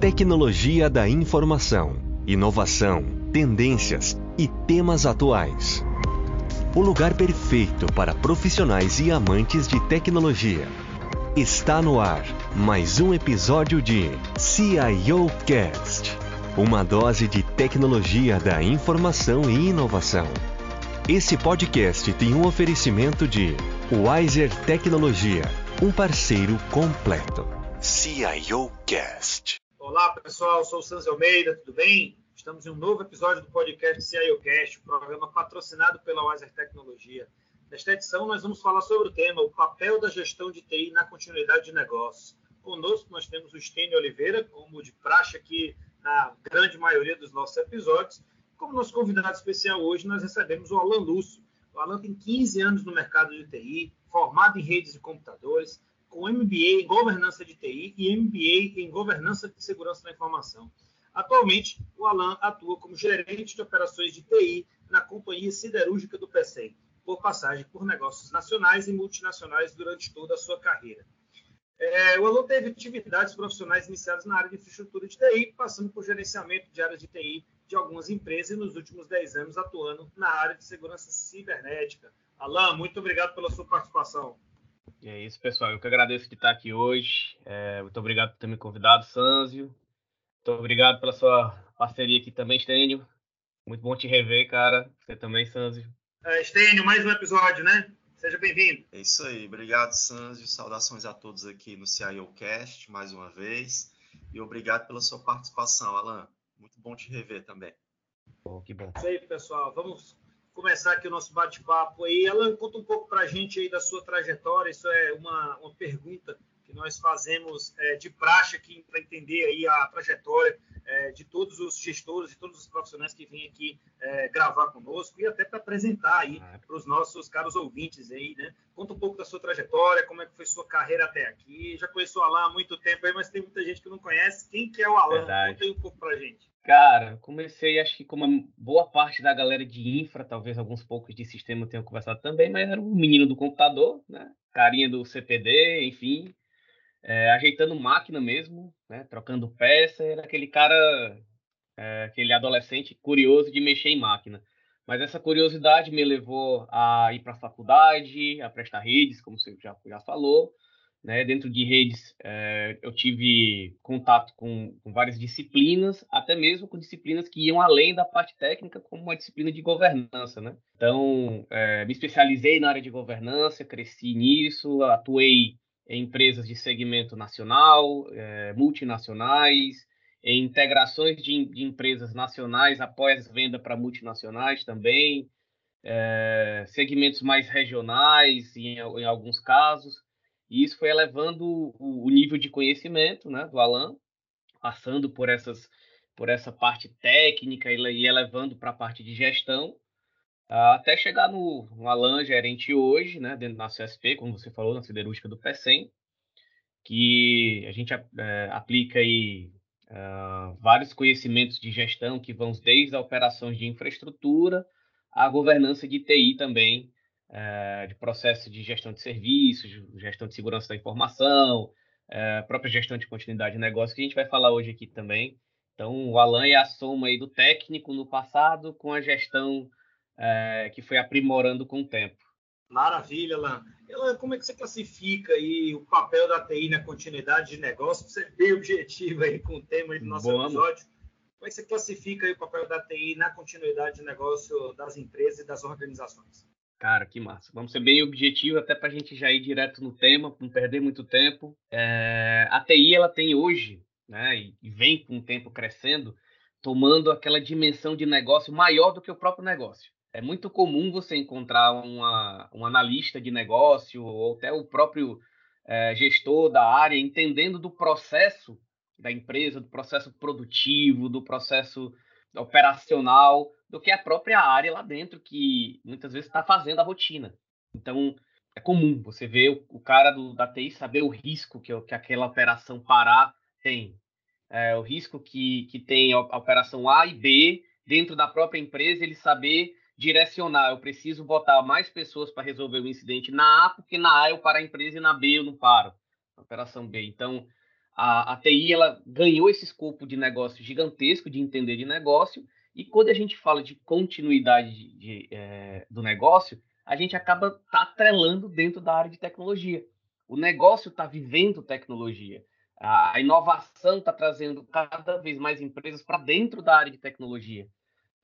Tecnologia da informação, inovação, tendências e temas atuais. O lugar perfeito para profissionais e amantes de tecnologia. Está no ar mais um episódio de CIO Cast, uma dose de tecnologia da informação e inovação. Esse podcast tem um oferecimento de Wiser Tecnologia, um parceiro completo. CIO Cast. Olá pessoal, sou o Sanz Almeida, tudo bem? Estamos em um novo episódio do podcast CIO Cast, um programa patrocinado pela Wiser Tecnologia. Nesta edição, nós vamos falar sobre o tema o papel da gestão de TI na continuidade de negócios. Conosco nós temos o Stênio Oliveira, como de praxe aqui na grande maioria dos nossos episódios, como nosso convidado especial hoje, nós recebemos o Alan Lúcio. O Alan tem 15 anos no mercado de TI, formado em redes de computadores, com MBA em governança de TI e MBA em governança de segurança da informação. Atualmente, o Alan atua como gerente de operações de TI na companhia siderúrgica do PCM, por passagem por negócios nacionais e multinacionais durante toda a sua carreira. É, o Alan teve atividades profissionais iniciadas na área de infraestrutura de TI, passando por gerenciamento de áreas de TI de algumas empresas e nos últimos 10 anos atuando na área de segurança cibernética. Alain, muito obrigado pela sua participação. É isso, pessoal. Eu que agradeço de estar aqui hoje. É, muito obrigado por ter me convidado, Sanzio. Muito obrigado pela sua parceria aqui também, Stênio. Muito bom te rever, cara. Você também, Sanzio. É, Stênio, mais um episódio, né? Seja bem-vindo. É isso aí. Obrigado, Sanzio. Saudações a todos aqui no CIO Cast, mais uma vez. E obrigado pela sua participação, Alan. Muito bom te rever também. Bom, que bom. Isso aí, pessoal. Vamos começar aqui o nosso bate-papo aí. Ela conta um pouco para a gente aí da sua trajetória. Isso é uma, uma pergunta nós fazemos é, de praxe aqui para entender aí a trajetória é, de todos os gestores e todos os profissionais que vêm aqui é, gravar conosco e até para apresentar aí para os nossos caros ouvintes aí, né? Conta um pouco da sua trajetória, como é que foi sua carreira até aqui. Já conheço o Alan há muito tempo aí, mas tem muita gente que não conhece. Quem que é o Alan? Verdade. Conta aí um pouco para gente. Cara, comecei, acho que como uma boa parte da galera de infra, talvez alguns poucos de sistema tenham conversado também, mas era um menino do computador, né? Carinha do CPD, enfim é, ajeitando máquina mesmo, né, trocando peça, era aquele cara, é, aquele adolescente curioso de mexer em máquina. Mas essa curiosidade me levou a ir para a faculdade, a prestar redes, como você já, já falou. Né? Dentro de redes, é, eu tive contato com, com, várias disciplinas, até mesmo com disciplinas que iam além da parte técnica, como uma disciplina de governança. Né? Então, é, me especializei na área de governança, cresci nisso, atuei empresas de segmento nacional, é, multinacionais, integrações de, de, empresas nacionais após venda para multinacionais também, é, segmentos mais regionais em, em, alguns casos. E isso foi elevando o, o nível de conhecimento né, do Alan, passando por essas por essa parte técnica e elevando para a parte de gestão, até chegar no, no Alan gerente hoje, né, dentro da CSP, como você falou, na siderúrgica do PECEM, que a gente é, aplica aí uh, vários conhecimentos de gestão que vão desde operações de infraestrutura à governança de TI também, uh, de processo de gestão de serviços, gestão de segurança da informação, uh, própria gestão de continuidade de negócio, que a gente vai falar hoje aqui também. Então, o Alan é a soma aí do técnico no passado com a gestão é, que foi aprimorando com o tempo. Maravilha, Lan. Elan, como é que você classifica aí o papel da TI na continuidade de negócio? Você é bem objetivo aí com o tema do nosso Boa, episódio. Como é que você classifica aí o papel da TI na continuidade de negócio das empresas e das organizações? Cara, que massa. Vamos ser bem objetivo até para a gente já ir direto no tema, não perder muito tempo. É, a TI ela tem hoje, né, e vem com o tempo crescendo, tomando aquela dimensão de negócio maior do que o próprio negócio. É muito comum você encontrar uma, um analista de negócio ou até o próprio é, gestor da área entendendo do processo da empresa, do processo produtivo, do processo operacional, do que a própria área lá dentro, que muitas vezes está fazendo a rotina. Então, é comum você ver o, cara do, da TI saber o risco que, que aquela operação parar tem. É, o risco que, que tem a operação A e B dentro da própria empresa, ele saber direcionar, eu preciso botar mais pessoas para resolver o incidente na A, porque na A eu paro a empresa e na B eu não paro. Operação B. Então, a, a TI ela ganhou esse escopo de negócio gigantesco, de entender de negócio, e quando a gente fala de continuidade de, de, é, do negócio, a gente acaba tá atrelando dentro da área de tecnologia. O negócio está vivendo tecnologia. A inovação está trazendo cada vez mais empresas para dentro da área de tecnologia.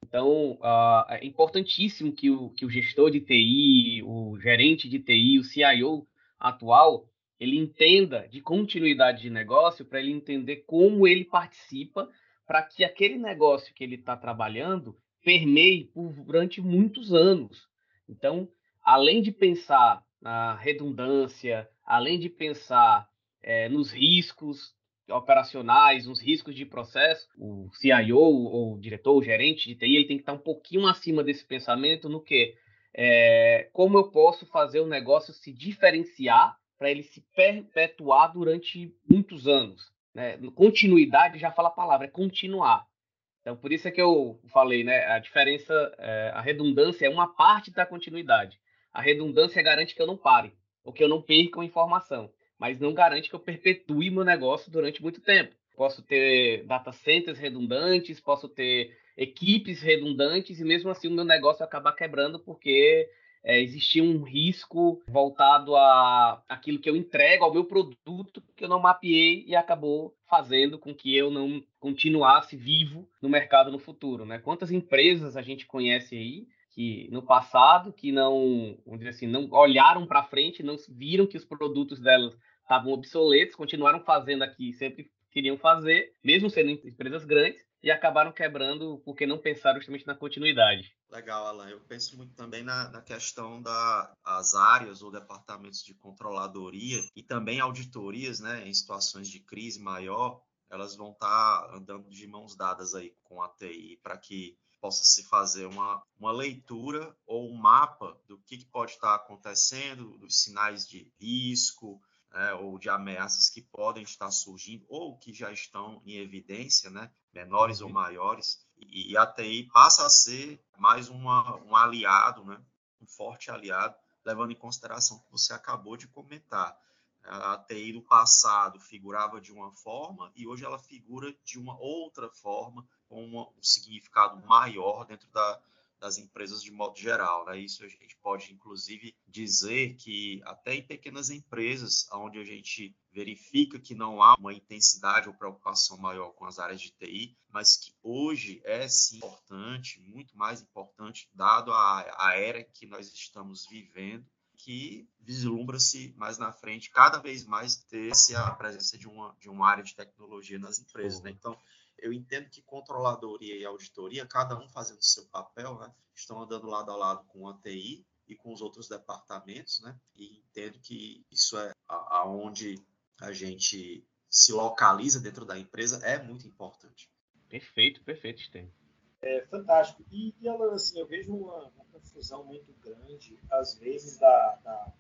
Então, uh, é importantíssimo que o, que o gestor de TI, o gerente de TI, o CIO atual, ele entenda de continuidade de negócio para ele entender como ele participa para que aquele negócio que ele está trabalhando permeie por, durante muitos anos. Então, além de pensar na redundância, além de pensar é, nos riscos operacionais, nos riscos de processo, o CIO, ou o diretor, o gerente de TI, ele tem que estar um pouquinho acima desse pensamento no que é, como eu posso fazer o negócio se diferenciar para ele se perpetuar durante muitos anos. Né? Continuidade já fala a palavra, é continuar. Então, por isso é que eu falei, né? A diferença, é, a redundância é uma parte da continuidade. A redundância garante que eu não pare, ou que eu não perca uma informação, mas não garante que eu perpetue meu negócio durante muito tempo. Posso ter data centers redundantes, posso ter equipes redundantes, e mesmo assim o meu negócio acabar quebrando porque é, existia um risco voltado a aquilo que eu entrego ao meu produto que eu não mapeei e acabou fazendo com que eu não continuasse vivo no mercado no futuro, né? Quantas empresas a gente conhece aí que no passado que não, assim, não olharam para frente, não viram que os produtos delas estavam obsoletos, continuaram fazendo aqui, sempre queriam fazer, mesmo sendo empresas grandes, e acabaram quebrando porque não pensaram justamente na continuidade. Legal, Alan. Eu penso muito também na, na questão das áreas ou departamentos de controladoria e também auditorias, né, em situações de crise maior, elas vão estar tá andando de mãos dadas aí com a TI para que possa se fazer uma, uma leitura ou um mapa do que, que pode estar tá acontecendo, dos sinais de risco, né, ou de ameaças que podem estar surgindo ou que já estão em evidência, né, menores uhum. ou maiores, e, a TI passa a ser mais uma, um aliado, né, um forte aliado, levando em consideração o que você acabou de comentar. A TI do passado figurava de uma forma e hoje ela figura de uma outra forma, com um significado maior dentro da, das empresas de modo geral. Né? Isso a gente pode, inclusive, dizer que até em pequenas empresas, onde a gente verifica que não há uma intensidade ou preocupação maior com as áreas de TI, mas que hoje é sim importante, muito mais importante, dado a, a era que nós estamos vivendo, que vislumbra-se mais na frente cada vez mais ter a presença de uma, de uma área de tecnologia nas empresas. Né? Então, eu entendo que controladoria e auditoria, cada um fazendo o seu papel, né, estão andando lado a lado com a TI e com os outros departamentos, né, e entendo que isso é aonde a gente se localiza dentro da empresa é muito importante. Perfeito, perfeito, Sten. É fantástico. E, e Alan, assim, eu vejo uma, uma, confusão muito grande, às vezes, da, da,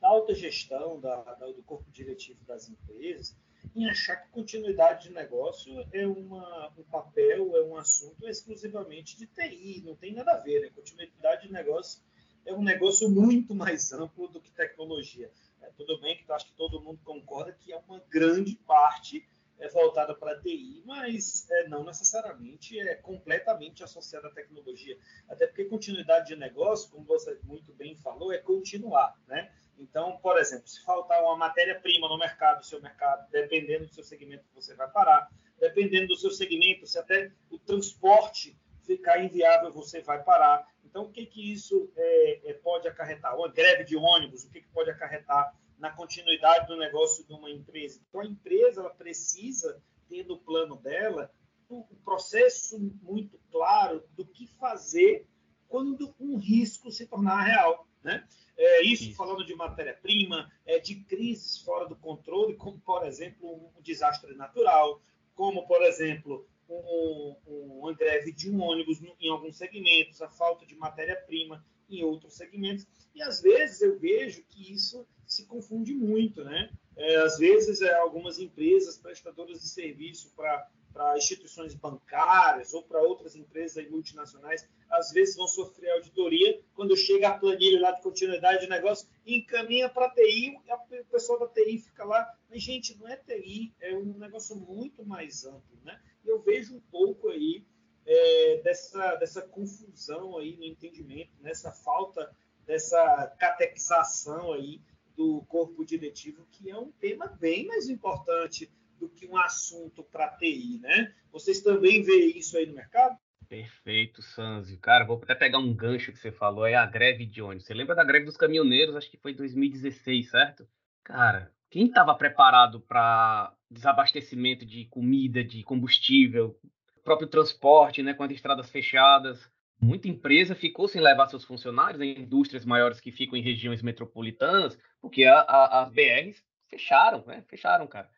da alta gestão, da, da, do corpo diretivo das empresas, em achar que continuidade de negócio é uma, um papel, é um assunto exclusivamente de TI, não tem nada a ver. Né? Continuidade de negócio é um negócio muito mais amplo do que tecnologia. É, tudo bem que acho que todo mundo concorda que é uma grande parte é voltada para TI, mas é, não necessariamente é completamente associada à tecnologia. Até porque continuidade de negócio, como você muito bem falou, é continuar. Né? Então, por exemplo, se faltar uma matéria-prima no mercado, seu mercado, dependendo do seu segmento, você vai parar. Dependendo do seu segmento, se até o transporte ficar inviável, você vai parar. Então, o que, que isso é, é, pode acarretar? Uma greve de ônibus, o que, que pode acarretar na continuidade do negócio de uma empresa? Então, a empresa ela precisa ter no plano dela um processo muito claro do que fazer quando um risco se tornar real. Né? É, isso, isso, falando de matéria-prima, é, de crises fora do controle, como, por exemplo, um desastre natural, como, por exemplo, um, um, uma greve de um ônibus em alguns segmentos, a falta de matéria-prima em outros segmentos. E, às vezes, eu vejo que isso se confunde muito. Né? É, às vezes, é, algumas empresas prestadoras de serviço para para instituições bancárias ou para outras empresas multinacionais, às vezes vão sofrer auditoria quando chega a planilha lá de continuidade de negócio encaminha para a TI, o pessoal da TI fica lá, mas gente, não é TI, é um negócio muito mais amplo, né? E eu vejo um pouco aí é, dessa, dessa confusão aí no entendimento, nessa falta dessa catequização aí do corpo diretivo, que é um tema bem mais importante do que um assunto para TI, né? Vocês também veem isso aí no mercado? Perfeito, Sanzio. Cara, vou até pegar um gancho que você falou, é a greve de ônibus. Você lembra da greve dos caminhoneiros? Acho que foi em 2016, certo? Cara, quem estava preparado para desabastecimento de comida, de combustível, próprio transporte, né, com as estradas fechadas? Muita empresa ficou sem levar seus funcionários em indústrias maiores que ficam em regiões metropolitanas, porque a, a, as BRs fecharam, né? Fecharam, cara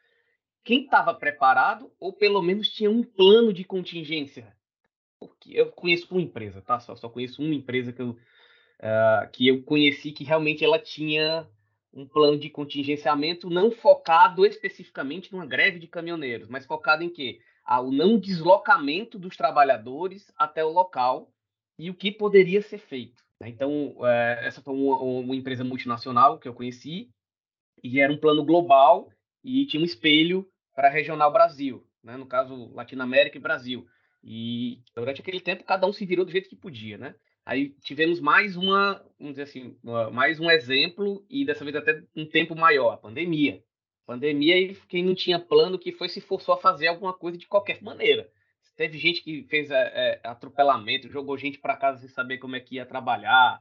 quem estava preparado ou pelo menos tinha um plano de contingência. Porque eu conheço uma empresa, tá? Só, só conheço uma empresa que eu, uh, que eu conheci que realmente ela tinha um plano de contingenciamento não focado especificamente numa greve de caminhoneiros, mas focado em quê? Ao não deslocamento dos trabalhadores até o local e o que poderia ser feito. Então, uh, essa foi uma empresa multinacional que eu conheci e era um plano global e tinha um espelho para regional Brasil, né? no caso Latinoamérica e Brasil. E durante aquele tempo cada um se virou do jeito que podia, né? Aí tivemos mais uma, vamos dizer assim, uma, mais um exemplo e dessa vez até um tempo maior, a pandemia. Pandemia e quem não tinha plano que foi se forçou a fazer alguma coisa de qualquer maneira. Teve gente que fez é, atropelamento, jogou gente para casa sem saber como é que ia trabalhar.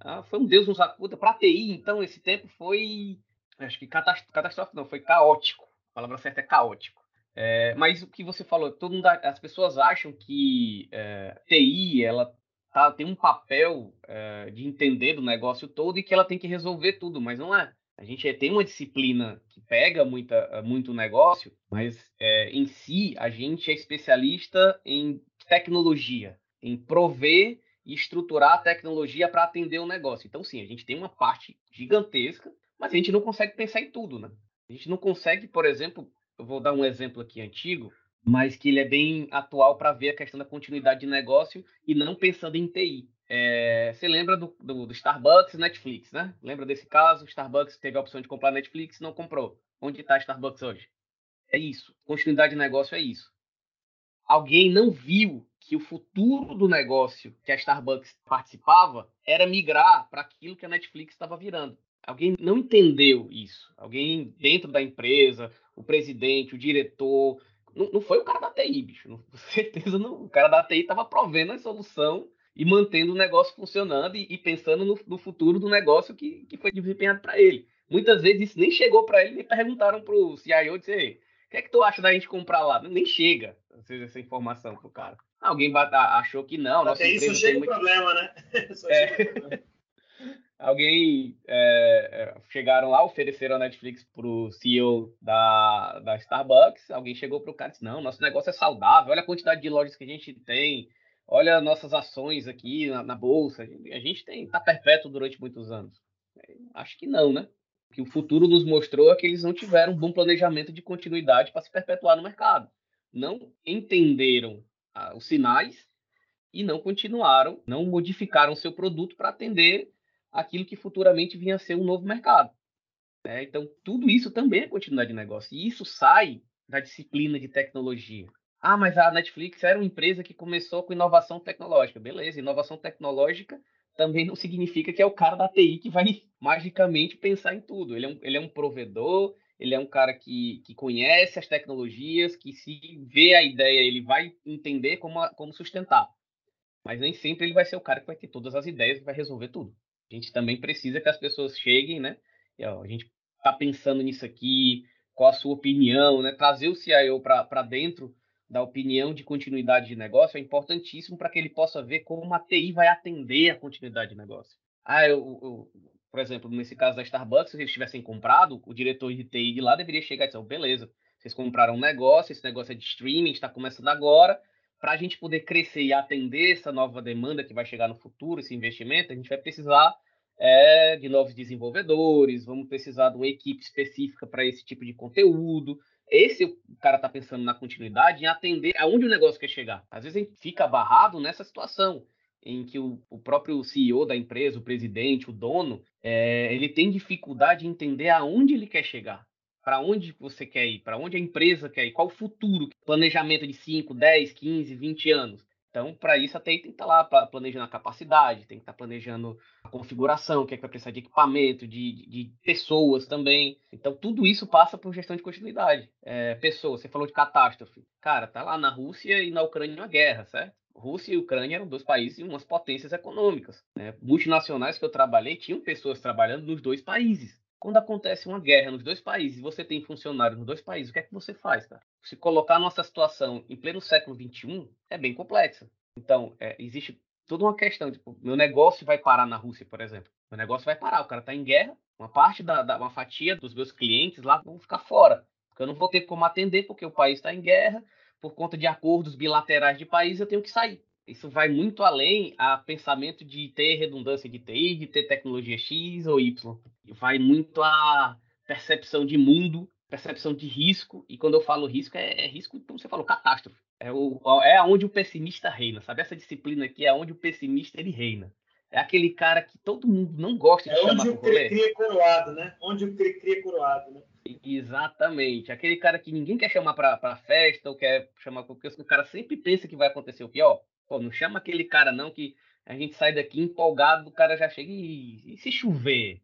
Ah, foi um Deus nos acuda. Para TI, então, esse tempo foi, acho que catastrófico, não, foi caótico palavra certa é caótico. É, mas o que você falou, todo mundo, as pessoas acham que é, TI ela tá, tem um papel é, de entender do negócio todo e que ela tem que resolver tudo, mas não é. A gente tem uma disciplina que pega muita, muito negócio, mas é, em si a gente é especialista em tecnologia, em prover e estruturar a tecnologia para atender o negócio. Então, sim, a gente tem uma parte gigantesca, mas a gente não consegue pensar em tudo, né? A gente não consegue, por exemplo, eu vou dar um exemplo aqui antigo, mas que ele é bem atual para ver a questão da continuidade de negócio e não pensando em TI. É, você lembra do, do, do, Starbucks e Netflix, né? Lembra desse caso? Starbucks teve a opção de comprar Netflix não comprou. Onde está Starbucks hoje? É isso. Continuidade de negócio é isso. Alguém não viu que o futuro do negócio que a Starbucks participava era migrar para aquilo que a Netflix estava virando. Alguém não entendeu isso. Alguém dentro da empresa, o presidente, o diretor. Não, não foi o cara da TI, bicho. Não, com certeza não. O cara da TI estava provendo a solução e mantendo o negócio funcionando e, e pensando no, no, futuro do negócio que, que foi desempenhado para ele. Muitas vezes isso nem chegou para ele, nem perguntaram para o CIO dizer, o que é que tu acha da gente comprar lá? Nem chega seja, essa informação pro cara. Alguém achou que não. Até isso chega o muito... problema, né? é. Problema alguém é, chegaram lá, ofereceram a Netflix pro CEO da, da Starbucks, alguém chegou pro cara e disse, não, nosso negócio é saudável, olha a quantidade de lojas que a gente tem, olha nossas ações aqui na, na bolsa, a gente tem, tá perpétuo durante muitos anos. Acho que não, né? O que o futuro nos mostrou é que eles não tiveram um bom planejamento de continuidade para se perpetuar no mercado. Não entenderam ah, os sinais e não continuaram, não modificaram seu produto para atender aquilo que futuramente vinha a ser um novo mercado. Né? Então, tudo isso também é continuidade de negócio. E isso sai da disciplina de tecnologia. Ah, mas a Netflix era uma empresa que começou com inovação tecnológica. Beleza, inovação tecnológica também não significa que é o cara da TI que vai magicamente pensar em tudo. Ele é um, ele é um provedor, ele é um cara que, que conhece as tecnologias, que se vê a ideia, ele vai entender como, como sustentar. Mas nem sempre ele vai ser o cara que vai ter todas as ideias e vai resolver tudo. A gente também precisa que as pessoas cheguem, né? E, ó, a gente está pensando nisso aqui, qual a sua opinião, né? Trazer o CIO para dentro da opinião de continuidade de negócio é importantíssimo para que ele possa ver como a TI vai atender a continuidade de negócio. Ah, eu, eu, por exemplo, nesse caso da Starbucks, se eles tivessem comprado, o diretor de TI de lá deveria chegar e dizer, oh, beleza, vocês compraram um negócio, esse negócio é de streaming, está começando agora, para a gente poder crescer e atender essa nova demanda que vai chegar no futuro, esse investimento, a gente vai precisar é, de novos desenvolvedores, vamos precisar de uma equipe específica para esse tipo de conteúdo. esse o cara está pensando na continuidade, em atender aonde o negócio quer chegar. Às vezes a gente fica barrado nessa situação em que o, o próprio CEO da empresa, o presidente, o dono, é, ele tem dificuldade em entender aonde ele quer chegar para onde você quer ir, para onde a empresa quer ir, qual o futuro, planejamento de 5, 10, 15, 20 anos. Então, para isso, até tem que estar tá lá planejando a capacidade, tem que estar tá planejando a configuração, o que é que vai precisar de equipamento, de, de, pessoas também. Então, tudo isso passa por gestão de continuidade. É, pessoas, você falou de catástrofe. Cara, tá lá na Rússia e na Ucrânia uma guerra, certo? Rússia e Ucrânia eram dois países e umas potências econômicas. Né? Multinacionais que eu trabalhei tinham pessoas trabalhando nos dois países. Quando acontece uma guerra nos dois países você tem funcionários nos dois países, o que é que você faz, cara? Se colocar nossa situação em pleno século XXI é bem complexa. Então, é, existe toda uma questão. Tipo, meu negócio vai parar na Rússia, por exemplo. Meu negócio vai parar, o cara está em guerra, uma parte da, da, uma fatia dos meus clientes lá vão ficar fora. Porque eu não vou ter como atender porque o país está em guerra, por conta de acordos bilaterais de país, eu tenho que sair. Isso vai muito além a pensamento de ter redundância de TI, de ter tecnologia X ou Y. Vai muito a percepção de mundo, percepção de risco. E quando eu falo risco, é, é risco, como você falou, catástrofe. É, o, é onde o pessimista reina, sabe? Essa disciplina aqui é onde o pessimista ele reina. É aquele cara que todo mundo não gosta de é chamar onde o cri-cri é coroado, né? Onde o cri-cri é coroado, né? Exatamente. Aquele cara que ninguém quer chamar para festa ou quer chamar porque o cara sempre pensa que vai acontecer o pior. Pô, não chama aquele cara não que a gente sai daqui empolgado, o cara já chega e, e se chover?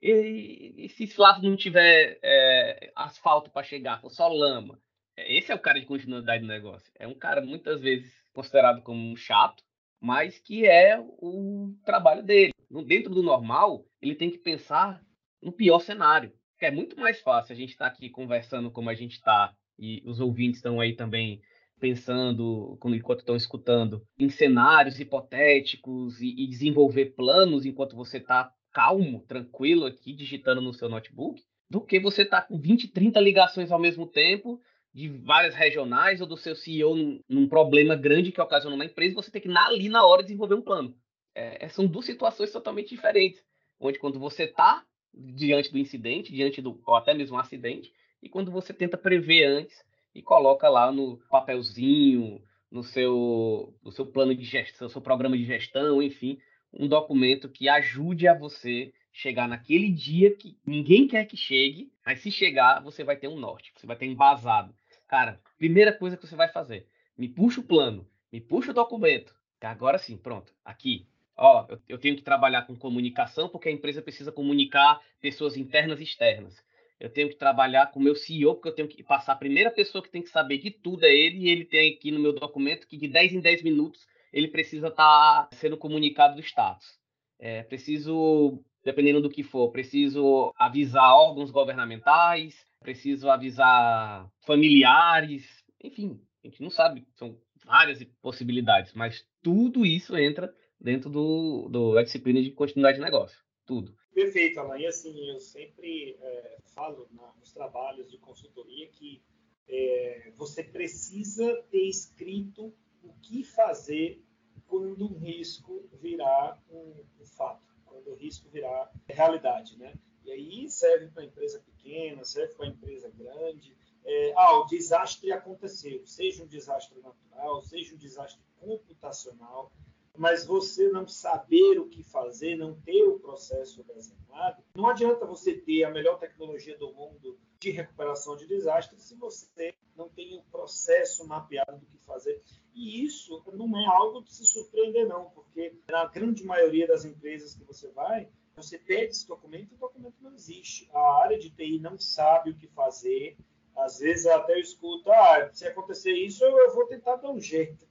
E, e se lá não tiver é, asfalto para chegar, for só lama? Esse é o cara de continuidade do negócio. É um cara muitas vezes considerado como chato, mas que é o trabalho dele. Dentro do normal, ele tem que pensar no pior cenário. É muito mais fácil a gente estar tá aqui conversando como a gente está e os ouvintes estão aí também pensando, enquanto estão escutando, em cenários hipotéticos e, e desenvolver planos enquanto você está calmo, tranquilo aqui, digitando no seu notebook, do que você estar tá com 20, 30 ligações ao mesmo tempo de várias regionais ou do seu CEO num, num problema grande que ocasionou na empresa, você tem que ali na hora desenvolver um plano. É, é, são duas situações totalmente diferentes, onde quando você está diante do incidente, diante do ou até mesmo um acidente, e quando você tenta prever antes e coloca lá no papelzinho, no seu, no seu plano de gestão, seu programa de gestão, enfim, um documento que ajude a você chegar naquele dia que ninguém quer que chegue, mas se chegar, você vai ter um norte, você vai ter embasado. Cara, primeira coisa que você vai fazer, me puxa o plano, me puxa o documento. Agora sim, pronto, aqui. Ó, eu, eu tenho que trabalhar com comunicação porque a empresa precisa comunicar pessoas internas e externas eu tenho que trabalhar com o meu CEO, porque eu tenho que passar a primeira pessoa que tem que saber de tudo é ele, e ele tem aqui no meu documento que de 10 em 10 minutos ele precisa estar tá sendo comunicado do status. É, preciso, dependendo do que for, preciso avisar órgãos governamentais, preciso avisar familiares, enfim, a gente não sabe, são várias possibilidades, mas tudo isso entra dentro do, do disciplina de continuidade de negócio, tudo. Perfeito, Alain. E assim, eu sempre é, falo na, nos trabalhos de consultoria que é, você precisa ter escrito o que fazer quando um risco virar um, um fato, quando o risco virar realidade, né? E aí serve para empresa pequena, serve para empresa grande. É, ah, o desastre aconteceu, seja um desastre natural, seja um desastre computacional, mas você não saber o que fazer, não ter o processo desenhado, não adianta você ter a melhor tecnologia do mundo de recuperação de desastres se você não tem o processo mapeado do que fazer. E isso não é algo de se surpreender, não, porque na grande maioria das empresas que você vai, você pede esse documento e o documento não existe. A área de TI não sabe o que fazer. Às vezes até eu escuto, ah, se acontecer isso, eu vou tentar dar um jeito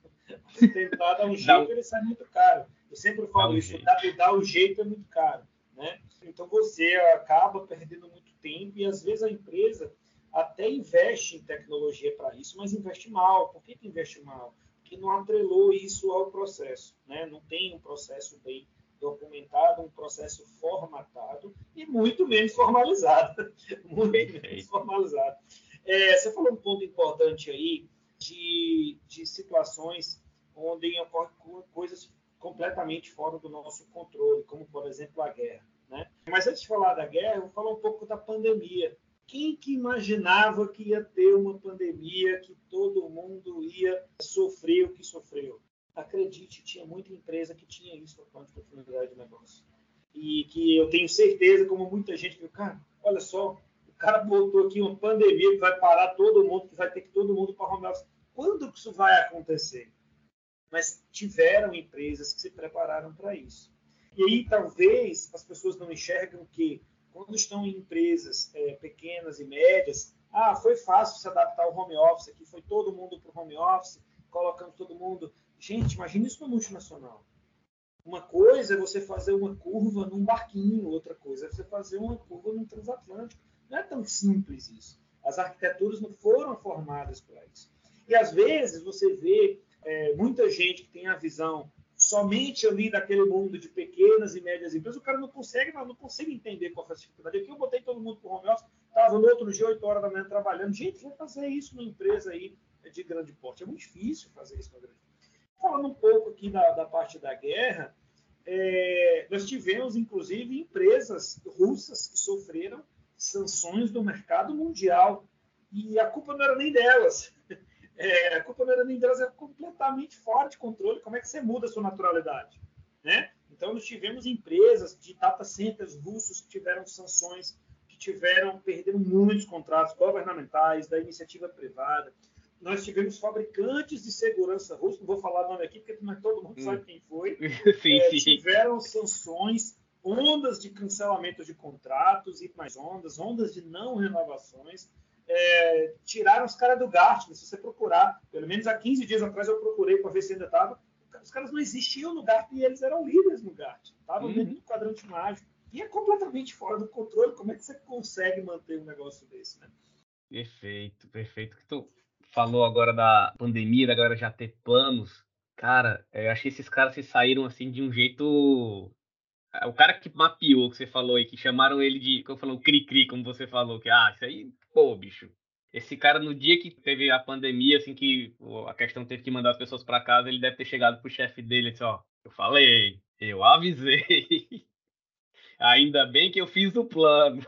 tentar dar um jeito, ele sai muito caro. Eu sempre falo dá isso, dar, dar o jeito é muito caro. Né? Então você acaba perdendo muito tempo e às vezes a empresa até investe em tecnologia para isso, mas investe mal. Por que, que investe mal? Porque não atrelou isso ao processo, né? não tem um processo bem documentado, um processo formatado e muito menos formalizado. muito Perfeito. menos formalizado. É, você falou um ponto importante aí, de, de situações onde ocorrem coisas completamente fora do nosso controle, como, por exemplo, a guerra. Né? Mas antes de falar da guerra, eu vou falar um pouco da pandemia. Quem que imaginava que ia ter uma pandemia, que todo mundo ia sofrer o que sofreu? Acredite, tinha muita empresa que tinha isso no plano de continuidade de negócio. E que eu tenho certeza, como muita gente viu, cara, olha só, o cara botou aqui uma pandemia que vai parar todo mundo, que vai ter que todo mundo para home office. Quando que isso vai acontecer? Mas tiveram empresas que se prepararam para isso. E aí talvez as pessoas não enxergam que quando estão em empresas é, pequenas e médias, ah, foi fácil se adaptar ao home office aqui, foi todo mundo para o home office, colocando todo mundo. Gente, imagine isso no multinacional. Uma coisa é você fazer uma curva num barquinho, outra coisa é você fazer uma curva num transatlântico. Não é tão simples isso. As arquiteturas não foram formadas para isso. E às vezes você vê é, muita gente que tem a visão somente ali daquele mundo de pequenas e médias empresas, o cara não consegue, mas não consegue entender qual foi a dificuldade. Aqui eu botei todo mundo para o home office, estava no outro dia, 8 horas da manhã, trabalhando. Gente, vai fazer isso numa empresa aí de grande porte. É muito difícil fazer isso grande Falando um pouco aqui da, da parte da guerra, é, nós tivemos, inclusive, empresas russas que sofreram sanções do mercado mundial. E a culpa não era nem delas. É, a culpa não era nem delas, era completamente fora de controle. Como é que você muda a sua naturalidade? Né? Então, nós tivemos empresas de data centers russos que tiveram sanções, que tiveram, perderam muitos contratos governamentais, da iniciativa privada. Nós tivemos fabricantes de segurança russos, não vou falar o nome aqui, porque todo mundo hum. sabe quem foi. sim, é, sim. Tiveram sanções, ondas de cancelamento de contratos e mais ondas, ondas de não renovações é, tiraram os caras do GART. Se você procurar, pelo menos há 15 dias atrás eu procurei para ver se ainda estava. Os caras não existiam no GART e eles eram líderes no GART. Estavam uhum. dentro do quadrante mágico. E é completamente fora do controle. Como é que você consegue manter um negócio desse, né? Perfeito, perfeito. Que tu falou agora da pandemia, da galera já ter planos. Cara, eu achei que esses caras se saíram assim de um jeito o cara que mapeou, que você falou aí, que chamaram ele de, como falou, cri-cri, como você falou, que, ah, isso aí, pô, bicho. Esse cara, no dia que teve a pandemia, assim, que a questão teve que mandar as pessoas para casa, ele deve ter chegado pro chefe dele disse, ó, eu falei, eu avisei. Ainda bem que eu fiz o plano.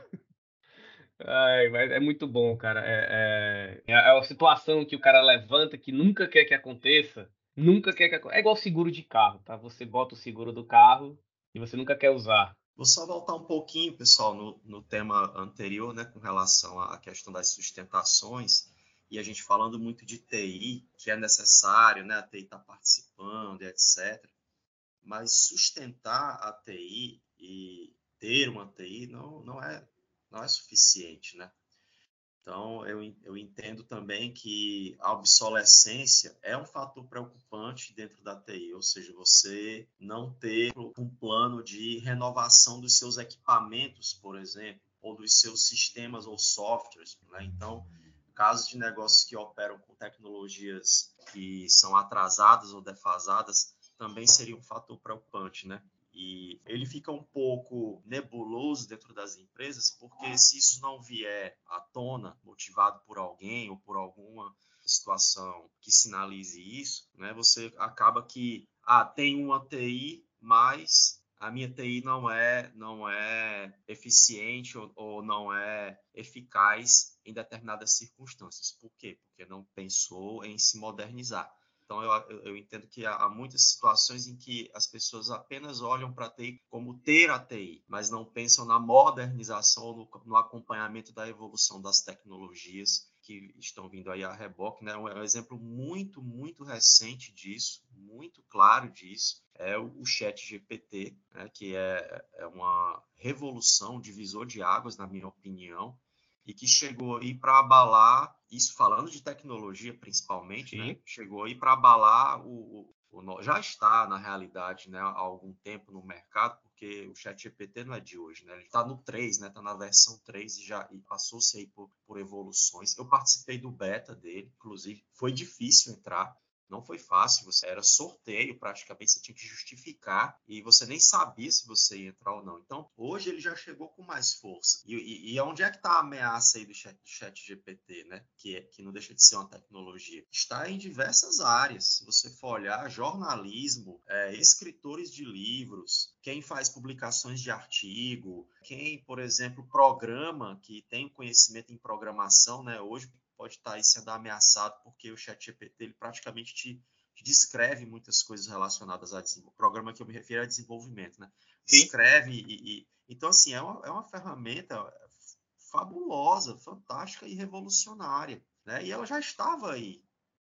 Ai, mas é muito bom, cara. É, é, é a situação que o cara levanta que nunca quer que aconteça. Nunca quer que aconteça. É igual seguro de carro, tá? Você bota o seguro do carro e você nunca quer usar. Vou só voltar um pouquinho, pessoal, no, no tema anterior, né, com relação à questão das sustentações, e a gente falando muito de TI, que é necessário, né, a TI está participando, etc. Mas sustentar a TI e ter uma TI não, não, é, não é suficiente, né? Então, eu, eu entendo também que a obsolescência é um fator preocupante dentro da TI, ou seja, você não ter um plano de renovação dos seus equipamentos, por exemplo, ou dos seus sistemas ou softwares. Né? Então, casos de negócios que operam com tecnologias que são atrasadas ou defasadas também seria um fator preocupante, né? E ele fica um pouco nebuloso dentro das empresas, porque se isso não vier à tona, motivado por alguém ou por alguma situação que sinalize isso, né, você acaba que ah, tem uma TI, mas a minha TI não é não é eficiente ou, ou, não é eficaz em determinadas circunstâncias. Por quê? Porque não pensou em se modernizar. Então, eu, eu entendo que há, muitas situações em que as pessoas apenas olham para a TI como ter a TI, mas não pensam na modernização, no, no acompanhamento da evolução das tecnologias que estão vindo aí a reboque. Né? Um, exemplo muito, muito recente disso, muito claro disso, é o, o Chat GPT, né? que é, é uma revolução, divisor de águas, na minha opinião, e que chegou aí para abalar, isso falando de tecnologia principalmente, né? chegou aí para abalar o, o, o, já está na realidade né, há algum tempo no mercado, porque o chat GPT não é de hoje, né? ele está no 3, né? está na versão 3 e já passou-se aí por, por evoluções. Eu participei do beta dele, inclusive foi difícil entrar, Não foi fácil, você era sorteio, praticamente você tinha que justificar e você nem sabia se você ia entrar ou não. Então, hoje ele já chegou com mais força. E, e, e onde é que está a ameaça aí do chat, do chat GPT, né? Que, é, que não deixa de ser uma tecnologia? Está em diversas áreas. Se você for olhar, jornalismo, é, escritores de livros, quem faz publicações de artigo, quem, por exemplo, programa, que tem conhecimento em programação, né? Hoje pode estar aí sendo ameaçado porque o chat GPT ele praticamente te, te descreve muitas coisas relacionadas a desenvolvimento. Programa que eu me refiro é desenvolvimento, né? Descreve e, e, então assim é uma, é uma ferramenta fabulosa, fantástica e revolucionária, né? E ela já estava aí,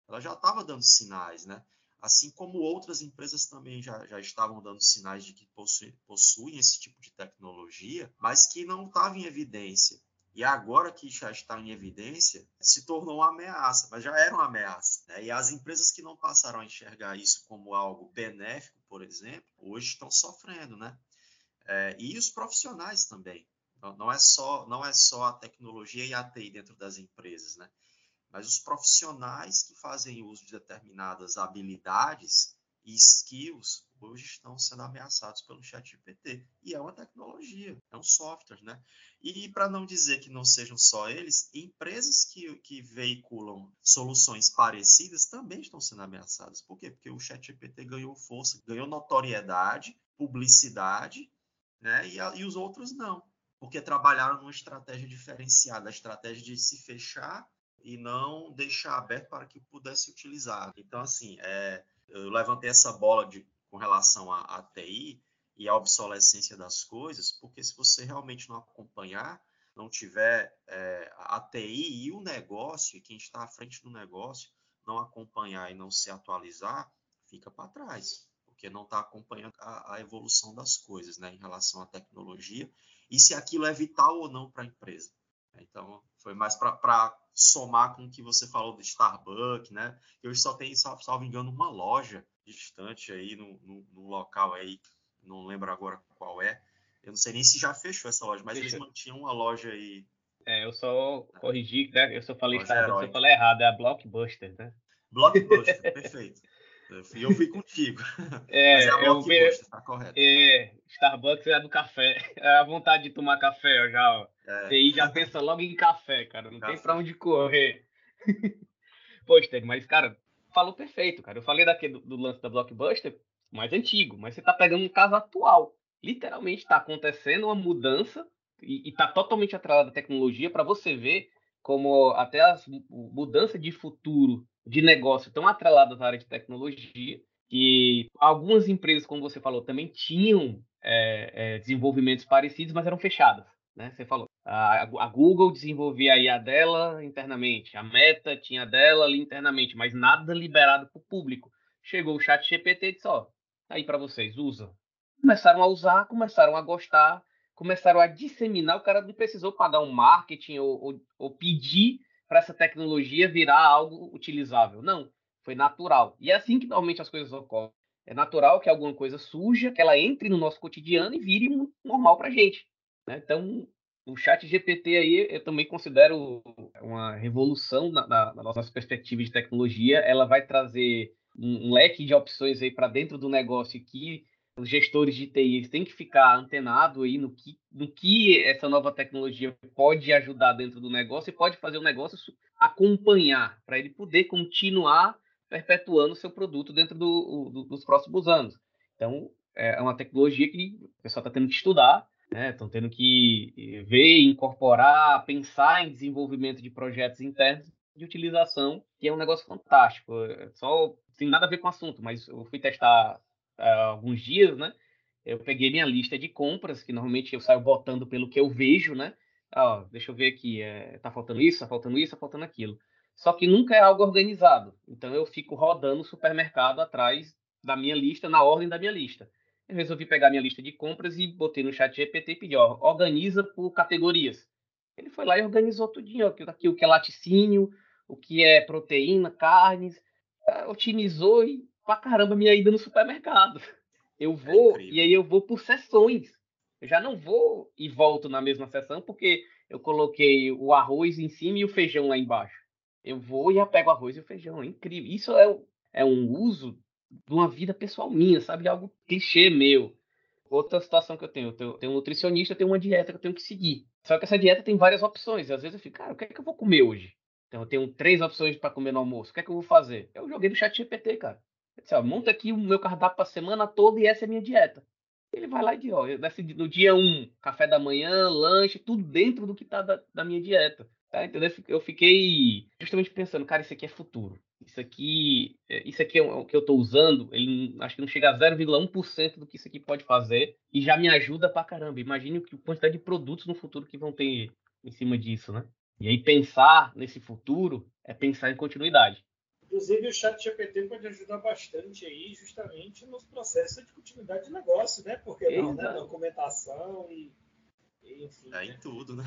ela já estava dando sinais, né? Assim como outras empresas também já, já estavam dando sinais de que possuem, possuem esse tipo de tecnologia, mas que não estava em evidência. E agora que já está em evidência, se tornou uma ameaça, mas já era uma ameaça. Né? E as empresas que não passaram a enxergar isso como algo benéfico, por exemplo, hoje estão sofrendo, né? É, e os profissionais também. Não, é só, não é só a tecnologia e a TI dentro das empresas, né? Mas os profissionais que fazem uso de determinadas habilidades e skills hoje estão sendo ameaçados pelo chat GPT. E é uma tecnologia, é um software, né? E para não dizer que não sejam só eles, empresas que, que veiculam soluções parecidas também estão sendo ameaçadas. Por quê? Porque o chat GPT ganhou força, ganhou notoriedade, publicidade, né? E, a, e os outros não. Porque trabalharam numa estratégia diferenciada, a estratégia de se fechar e não deixar aberto para que pudesse utilizar. Então, assim, é, eu levantei essa bola de, com relação à, à TI e à obsolescência das coisas, porque se você realmente não acompanhar, não tiver é, a TI e o negócio, e quem está à frente do negócio, não acompanhar e não se atualizar, fica para trás, porque não está acompanhando a, a, evolução das coisas né, em relação à tecnologia e se aquilo é vital ou não para a empresa. Então, foi mais para somar com o que você falou do Starbucks, né? Que hoje só tem, salvo engano, uma loja distante aí no, no, local aí, não lembro agora qual é. Eu não sei nem se já fechou essa loja, mas Deixa. eles mantinham uma loja aí. É, eu só corrigi, né? Eu só falei Starbucks, eu falei errado, é a Blockbuster, né? Blockbuster, perfeito. E eu fui contigo. É, Mas é eu vi, tá correto. É, Starbucks é a do café. É a vontade de tomar café, ó, já, ó. É. TI já pensa logo em café, cara. Não café. tem pra onde correr. Poxa, mas, cara, falou perfeito, cara. Eu falei daqui do, do, lance da Blockbuster, mais antigo, mas você tá pegando um caso atual. Literalmente tá acontecendo uma mudança e, e tá totalmente atrelada à tecnologia para você ver como até as mudanças de futuro de negócio estão atreladas à área de tecnologia, que algumas empresas, como você falou, também tinham é, é, desenvolvimentos parecidos, mas eram fechadas. Né? Você falou, a, a, Google desenvolvia aí a dela internamente, a Meta tinha a dela ali internamente, mas nada liberado para o público. Chegou o chat GPT e disse, ó, tá aí para vocês, usa. Começaram a usar, começaram a gostar, começaram a disseminar, o cara não precisou pagar um marketing ou, ou, ou pedir para essa tecnologia virar algo utilizável. Não, foi natural. E é assim que normalmente as coisas ocorrem. É natural que alguma coisa suja, que ela entre no nosso cotidiano e vire normal para a gente. Né? Então, o chat GPT aí eu também considero uma revolução na, na, na nossa perspectiva de tecnologia. Ela vai trazer um, um leque de opções aí para dentro do negócio que os gestores de TI têm que ficar antenados aí no que, no que essa nova tecnologia pode ajudar dentro do negócio e pode fazer o negócio acompanhar, para ele poder continuar perpetuando seu produto dentro do, do, dos próximos anos. Então, é uma tecnologia que o pessoal está tendo que estudar, estão né? tendo que ver, incorporar, pensar em desenvolvimento de projetos internos de utilização, que é um negócio fantástico. É só tem nada a ver com o assunto, mas eu fui testar uh, alguns dias, né? Eu peguei minha lista de compras, que normalmente eu saio botando pelo que eu vejo, né? Ah, deixa eu ver aqui, é, tá faltando isso, tá faltando isso, tá faltando aquilo. Só que nunca é algo organizado. Então eu fico rodando o supermercado atrás da minha lista, na ordem da minha lista. Resolvi pegar minha lista de compras e botei no chat GPT e pedi, ó, organiza por categorias. Ele foi lá e organizou tudinho, ó, aqui o que é laticínio, o que é proteína, carnes, ah, otimizou e pra caramba minha ida no supermercado. Eu é vou, é e aí eu vou por sessões. Eu já não vou e volto na mesma sessão, porque eu coloquei o arroz em cima e o feijão lá embaixo. Eu vou e já pego o arroz e o feijão. É incrível. Isso é, é um uso de uma vida pessoal minha, sabe? De algo clichê meu. Outra situação que eu tenho, eu tenho, um nutricionista, eu tenho uma dieta que eu tenho que seguir. Só que essa dieta tem várias opções. E às vezes eu fico, cara, o que é que eu vou comer hoje? Então eu tenho três opções para comer no almoço. O que é que eu vou fazer? Eu joguei no chat GPT, cara. Eu disse, ó, monta aqui o meu cardápio para a semana toda e essa é a minha dieta. Ele vai lá e diz, ó, no dia um, café da manhã, lanche, tudo dentro do que tá da, da minha dieta. Tá? Entendeu? Eu fiquei justamente pensando, cara, isso aqui é futuro. Isso aqui, é, isso aqui é o que eu estou usando, ele acho que não chega a 0,1% do que isso aqui pode fazer e já me ajuda pra caramba. Imagine a quantidade de produtos no futuro que vão ter em cima disso, né? E aí pensar nesse futuro é pensar em continuidade. Inclusive o chat GPT pode ajudar bastante aí justamente nos processos de continuidade de negócio, né? Porque não, né? documentação e, e enfim. É em tudo, né?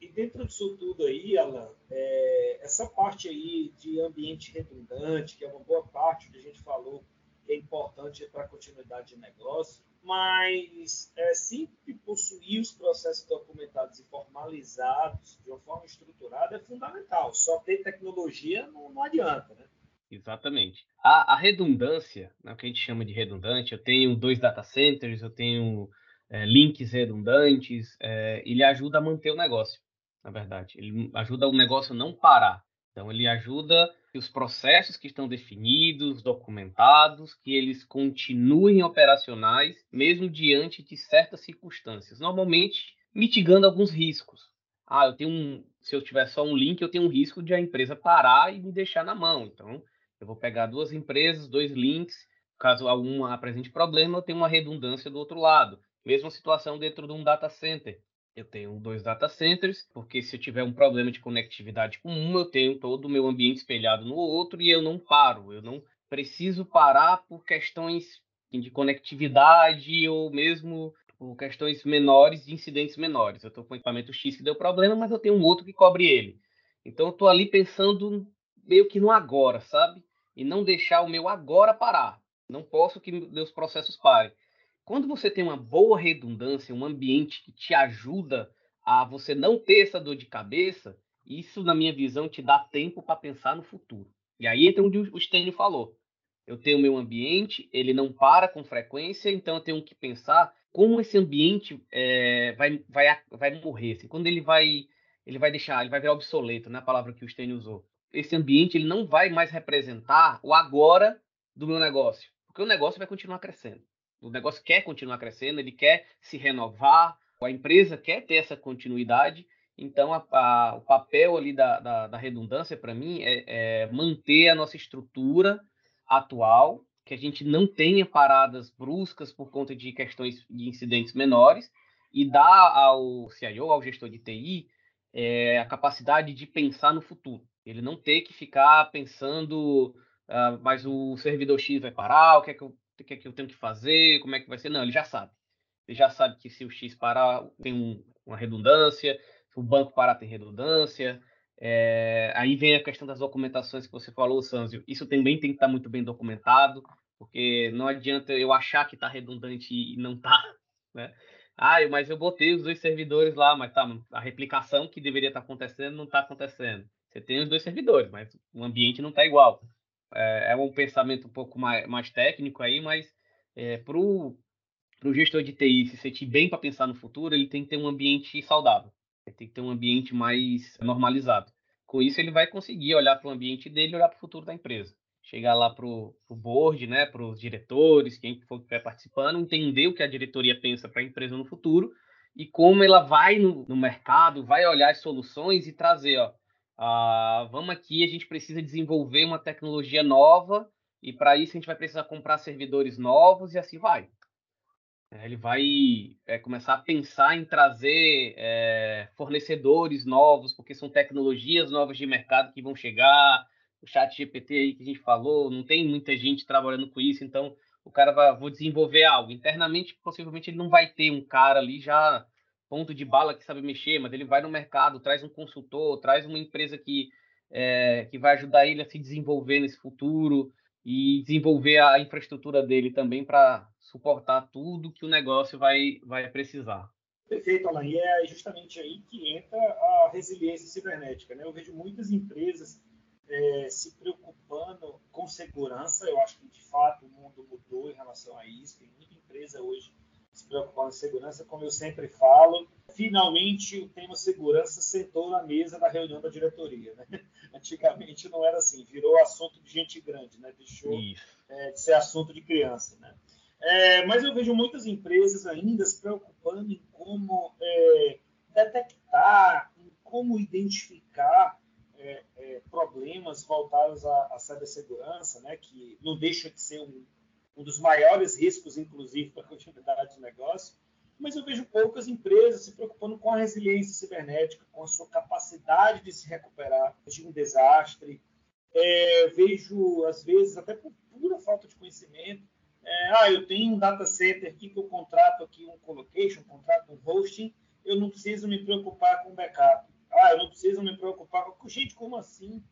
E dentro disso tudo aí, Alan, é, essa parte aí de ambiente redundante, que é uma boa parte que a gente falou que é importante para a continuidade de negócio, mas é, sempre possuir os processos documentados e formalizados de uma forma estruturada é fundamental. Só ter tecnologia não, não adianta, né? Exatamente. A, a redundância, né, o que a gente chama de redundante, eu tenho dois data centers, eu tenho é, links redundantes, é, ele ajuda a manter o negócio na verdade. Ele ajuda o negócio a não parar. Então, ele ajuda que os processos que estão definidos, documentados, que eles continuem operacionais, mesmo diante de certas circunstâncias. Normalmente, mitigando alguns riscos. Ah, eu tenho um, se eu tiver só um link, eu tenho um risco de a empresa parar e me deixar na mão. Então, eu vou pegar duas empresas, dois links. Caso alguma apresente problema, eu tenho uma redundância do outro lado. Mesma situação dentro de um data center. Eu tenho dois data centers, porque se eu tiver um problema de conectividade com um, eu tenho todo o meu ambiente espelhado no outro e eu não paro. Eu não preciso parar por questões de conectividade ou mesmo por questões menores, de incidentes menores. Eu estou com o equipamento X que deu problema, mas eu tenho um outro que cobre ele. Então eu estou ali pensando meio que no agora, sabe? E não deixar o meu agora parar. Não posso que meus processos parem. Quando você tem uma boa redundância, um ambiente que te ajuda a você não ter essa dor de cabeça, isso, na minha visão, te dá tempo para pensar no futuro. E aí entra onde o Stênio falou. Eu tenho meu ambiente, ele não para com frequência, então eu tenho que pensar como esse ambiente é, vai, vai, vai morrer. Assim, quando ele vai, ele vai deixar, ele vai virar obsoleto, né? A palavra que o Stênio usou. Esse ambiente ele não vai mais representar o agora do meu negócio, porque o negócio vai continuar crescendo o negócio quer continuar crescendo, ele quer se renovar, a empresa quer ter essa continuidade. Então, a, a, o papel ali da, da, da redundância, para mim, é, é, manter a nossa estrutura atual, que a gente não tenha paradas bruscas por conta de questões de incidentes menores, e dar ao CIO, ao gestor de TI, é, a capacidade de pensar no futuro. Ele não ter que ficar pensando, uh, mas o servidor X vai parar, o que é que eu o que é que eu tenho que fazer, como é que vai ser. Não, ele já sabe. Ele já sabe que se o X parar, tem um, uma redundância, se o banco parar, tem redundância. É, aí vem a questão das documentações que você falou, Sanzio. Isso também tem que estar muito bem documentado, porque não adianta eu achar que está redundante e não está. Né? Ah, mas eu botei os dois servidores lá, mas tá, a replicação que deveria estar tá acontecendo não está acontecendo. Você tem os dois servidores, mas o ambiente não está igual é, é um pensamento um pouco mais, mais técnico aí, mas é, para o gestor de TI se sentir bem para pensar no futuro, ele tem que ter um ambiente saudável, ele tem que ter um ambiente mais normalizado. Com isso, ele vai conseguir olhar para o ambiente dele e olhar para o futuro da empresa. Chegar lá para o board, né, para os diretores, quem for que estiver participando, entender o que a diretoria pensa para a empresa no futuro e como ela vai no, no mercado, vai olhar as soluções e trazer, ó, ah, vamos aqui, a gente precisa desenvolver uma tecnologia nova e para isso a gente vai precisar comprar servidores novos e assim vai. É, ele vai é, começar a pensar em trazer é, fornecedores novos, porque são tecnologias novas de mercado que vão chegar. O chat GPT aí que a gente falou, não tem muita gente trabalhando com isso, então o cara vai vou desenvolver algo. Internamente, possivelmente ele não vai ter um cara ali já ponto de bala que sabe mexer, mas ele vai no mercado, traz um consultor, traz uma empresa que, é, que vai ajudar ele a se desenvolver nesse futuro e desenvolver a infraestrutura dele também para suportar tudo que o negócio vai, vai precisar. Perfeito, Alan. E é justamente aí que entra a resiliência cibernética. Né? Eu vejo muitas empresas é, se preocupando com segurança. Eu acho que, de fato, o mundo mudou em relação a isso. Tem muita empresa hoje se preocupando com segurança, como eu sempre falo. Finalmente, o tema segurança sentou na mesa da reunião da diretoria. Né? Antigamente não era assim, virou assunto de gente grande, né? deixou é, de ser assunto de criança. Né? É, mas eu vejo muitas empresas ainda se preocupando em como é, detectar, em como identificar é, é, problemas voltados à, à cibersegurança, né, que não deixa de ser um, um dos maiores riscos, inclusive, para a continuidade do negócio. Mas eu vejo poucas empresas se preocupando com a resiliência cibernética, com a sua capacidade de se recuperar de um desastre. É, vejo, às vezes, até por pura falta de conhecimento, é, ah, eu tenho um data center aqui que eu contrato aqui um colocation, contrato um hosting, eu não preciso me preocupar com backup. Ah, eu não preciso me preocupar com. Gente, como assim?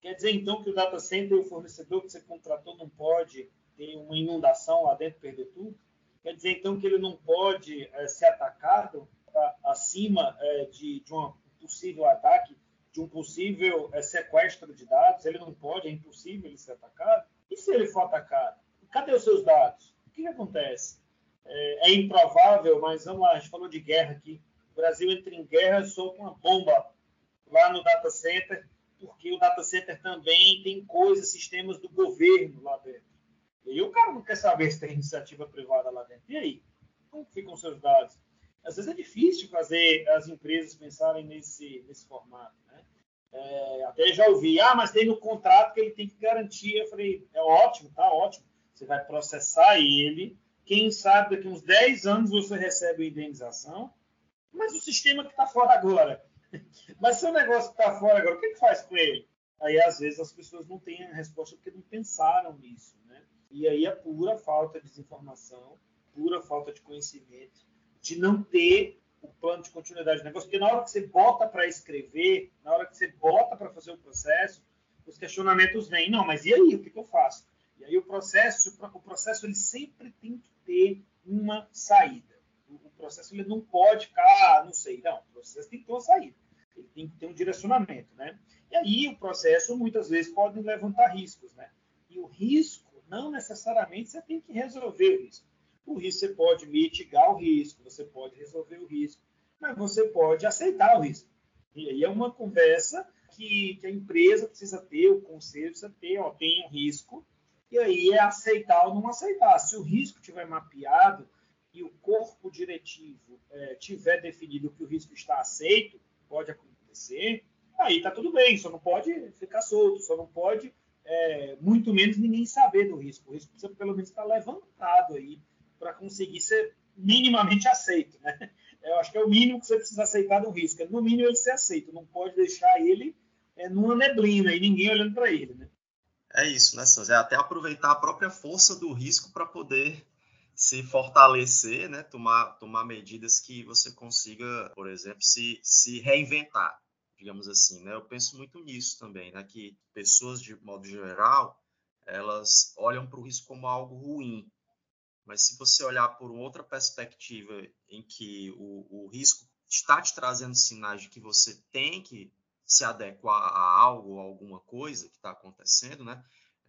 Quer dizer então que o data center, o fornecedor que você contratou, não pode ter uma inundação lá dentro, perder tudo? Quer dizer então que ele não pode é, ser atacado tá, acima é, de, de um possível ataque, de um possível é, sequestro de dados? Ele não pode, é impossível ele ser atacado? E se ele for atacado? Cadê os seus dados? O que, que acontece? É, improvável, mas vamos lá, a gente falou de guerra aqui. O Brasil entra em guerra e solta uma bomba lá no data center, porque o data center também tem coisas, sistemas do governo lá dentro. E o cara não quer saber se tem iniciativa privada lá dentro. E aí? Como ficam seus dados? Às vezes é difícil fazer as empresas pensarem nesse, nesse formato. Né? É, até já ouvi, ah, mas tem no contrato que ele tem que garantir. Eu falei, é ótimo, tá ótimo. Você vai processar ele. Quem sabe daqui uns 10 anos você recebe a indenização mas o sistema que está fora agora. Mas se o negócio está fora agora, o que, que faz com ele? Aí, às vezes, as pessoas não têm a resposta porque não pensaram nisso. E aí é pura falta de desinformação, pura falta de conhecimento, de não ter o plano de continuidade do negócio. Porque na hora que você bota para escrever, na hora que você bota para fazer o processo, os questionamentos vêm. Não, mas e aí? O que, que eu faço? E aí o processo, o processo ele sempre tem que ter uma saída o processo ele não pode ficar, ah, não sei, não, o processo tem que ter uma saída, ele tem que ter um direcionamento, né? E aí o processo muitas vezes pode levantar riscos, né? E o risco, não necessariamente você tem que resolver o risco. O risco você pode mitigar o risco, você pode resolver o risco, mas você pode aceitar o risco. E aí é uma conversa que, que a empresa precisa ter, o conselho precisa ter, ó, tem um risco, e aí é aceitar ou não aceitar. Se o risco tiver mapeado, e o corpo diretivo é, tiver definido que o risco está aceito, pode acontecer, aí está tudo bem, só não pode ficar solto, só não pode, é, muito menos ninguém saber do risco. O risco precisa pelo menos estar levantado aí para conseguir ser minimamente aceito. Né? Eu acho que é o mínimo que você precisa aceitar do risco, é no mínimo ele ser aceito, não pode deixar ele é, numa neblina e ninguém olhando para ele. Né? É isso, né, Sanz? É até aproveitar a própria força do risco para poder se fortalecer, né? tomar, tomar medidas que você consiga, por exemplo, se, se reinventar, digamos assim. Né? Eu penso muito nisso também, né? que pessoas, de modo geral, elas olham para o risco como algo ruim. Mas se você olhar por outra perspectiva em que o, o risco está te trazendo sinais de que você tem que se adequar a algo, a alguma coisa que está acontecendo, né?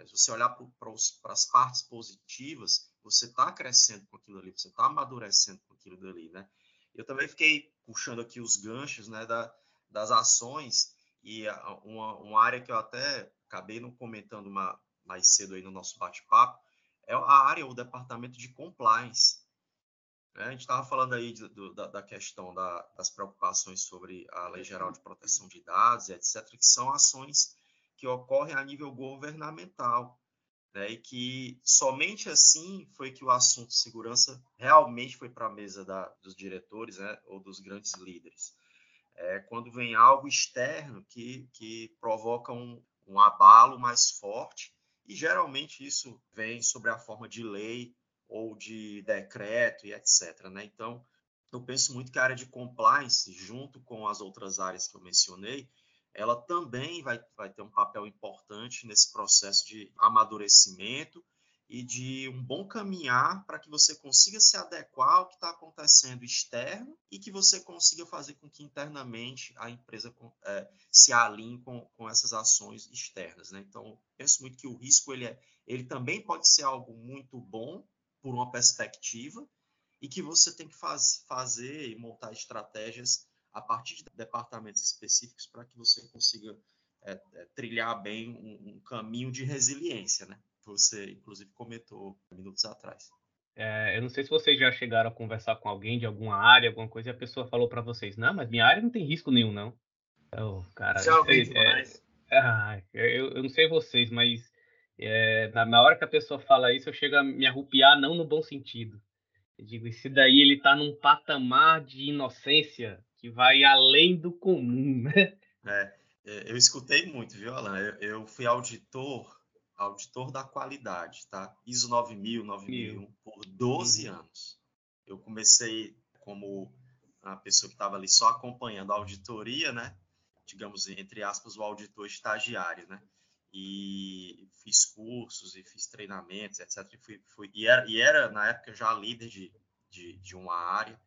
Se você olhar para as partes positivas, você está crescendo com aquilo ali, você está amadurecendo com aquilo dali, né? Eu também fiquei puxando aqui os ganchos, né, da, das ações e uma, uma área que eu até acabei não comentando uma, mais cedo aí no nosso bate-papo é a área, o departamento de compliance. Né? A gente estava falando aí de, do, da, da, questão da, das preocupações sobre a Lei Geral de Proteção de Dados, etc., que são ações que ocorrem a nível governamental né, e que somente assim foi que o assunto segurança realmente foi para a mesa da, dos diretores né, ou dos grandes líderes. É quando vem algo externo que, que provoca um, um abalo mais forte, e geralmente isso vem sobre a forma de lei ou de decreto e etc. Né? Então, eu penso muito que a área de compliance, junto com as outras áreas que eu mencionei, ela também vai, vai ter um papel importante nesse processo de amadurecimento e de um bom caminhar para que você consiga se adequar ao que está acontecendo externo e que você consiga fazer com que internamente a empresa é, se alinhe com, com essas ações externas. Né? Então, penso muito que o risco ele, é, ele também pode ser algo muito bom por uma perspectiva e que você tem que faz, fazer e montar estratégias a partir de departamentos específicos para que você consiga é, é, trilhar bem um, um caminho de resiliência, né? Você, inclusive, comentou minutos atrás. É, eu não sei se vocês já chegaram a conversar com alguém de alguma área, alguma coisa, e a pessoa falou para vocês, não, mas minha área não tem risco nenhum, não. Então, cara, já ouvi é, é, eu, eu, não sei vocês, mas é, na, na, hora que a pessoa fala isso, eu chego a me arrupiar, não no bom sentido. Eu digo, esse daí ele tá num patamar de inocência que vai além do comum, né? É eu escutei muito, viu, Alan? Eu, eu fui auditor auditor da qualidade, tá? ISO 9000, 9001 por 12 uhum. anos. Eu comecei como a pessoa que estava ali só acompanhando a auditoria, né? Digamos, entre aspas, o auditor estagiário, né? E fiz cursos e fiz treinamentos, etc. E, fui, fui, e, era, e era, na época, já líder de, de, de uma área.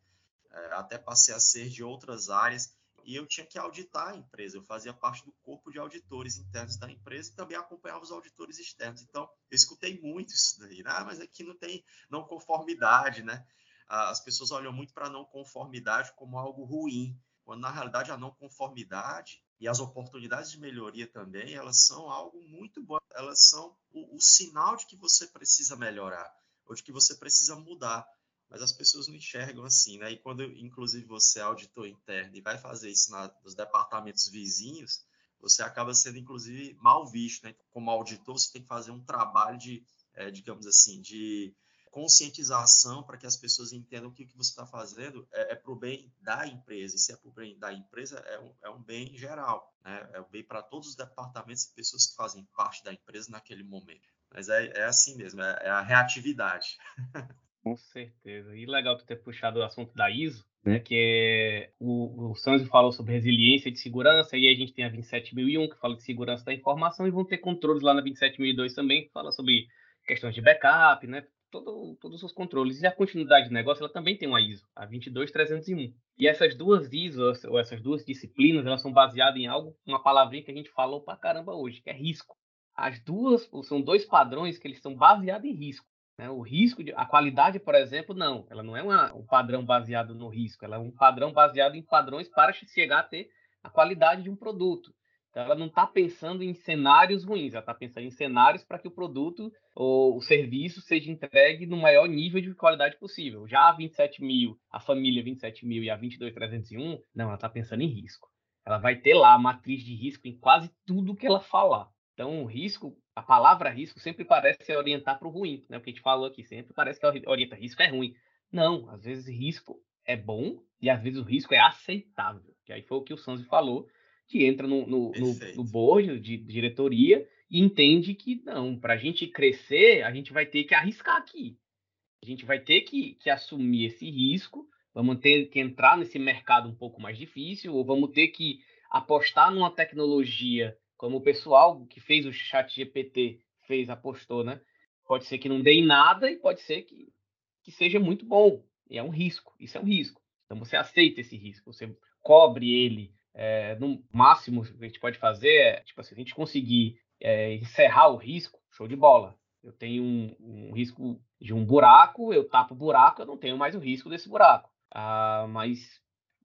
É, até passei a ser de outras áreas e eu tinha que auditar a empresa. Eu fazia parte do corpo de auditores internos da empresa e também acompanhava os auditores externos. Então, eu escutei muito isso daí. Ah, mas aqui não tem não conformidade, né? As pessoas olham muito para a não conformidade como algo ruim, quando na realidade a não conformidade e as oportunidades de melhoria também, elas são algo muito bom. Elas são o, o sinal de que você precisa melhorar ou de que você precisa mudar mas as pessoas não enxergam assim, né? E quando, inclusive, você é auditor interno e vai fazer isso na, nos departamentos vizinhos, você acaba sendo, inclusive, mal visto, né? Como auditor, você tem que fazer um trabalho de, é, digamos assim, de conscientização para que as pessoas entendam que o que você está fazendo é, é para o bem da empresa. E se é para o bem da empresa, é um, é um bem geral. Né? É um bem para todos os departamentos e pessoas que fazem parte da empresa naquele momento. Mas é, é assim mesmo, é, é a reatividade. Com certeza. E legal tu ter puxado o assunto da ISO, né? Que é, o, o Sanzio falou sobre resiliência de segurança, e aí a gente tem a 27001, que fala de segurança da informação, e vão ter controles lá na 27002 também, que fala sobre questões de backup, né? Todo, todos os controles. E a continuidade de negócio, ela também tem uma ISO, a 22301. E essas duas ISOs, ou essas duas disciplinas, elas são baseadas em algo, uma palavrinha que a gente falou pra caramba hoje, que é risco. As duas, são dois padrões que eles são baseados em risco. Né? O risco, de, a qualidade, por exemplo, não. Ela não é uma, um padrão baseado no risco, ela é um padrão baseado em padrões para chegar a ter a qualidade de um produto. Então, ela não está pensando em cenários ruins, ela está pensando em cenários para que o produto ou o serviço seja entregue no maior nível de qualidade possível. Já a 27 mil, a família 27 mil e a 22301, não, ela está pensando em risco. Ela vai ter lá a matriz de risco em quase tudo que ela falar. Então, o risco, a palavra risco sempre parece orientar para o ruim, né? O que a gente falou aqui, sempre parece que orienta risco é ruim. Não, às vezes risco é bom e às vezes o risco é aceitável. Que aí foi o que o Sanzi falou, que entra no, no, no, no board de diretoria e entende que não, para a gente crescer, a gente vai ter que arriscar aqui. A gente vai ter que, que assumir esse risco, vamos ter que entrar nesse mercado um pouco mais difícil, ou vamos ter que apostar numa tecnologia como o pessoal que fez o chat GPT fez, apostou, né? Pode ser que não dê em nada e pode ser que, que seja muito bom. E é um risco, isso é um risco. Então você aceita esse risco, você cobre ele. É, no máximo que a gente pode fazer é, tipo assim, a gente conseguir é, encerrar o risco, show de bola. Eu tenho um, um, risco de um buraco, eu tapo o buraco, eu não tenho mais o risco desse buraco. Ah, mas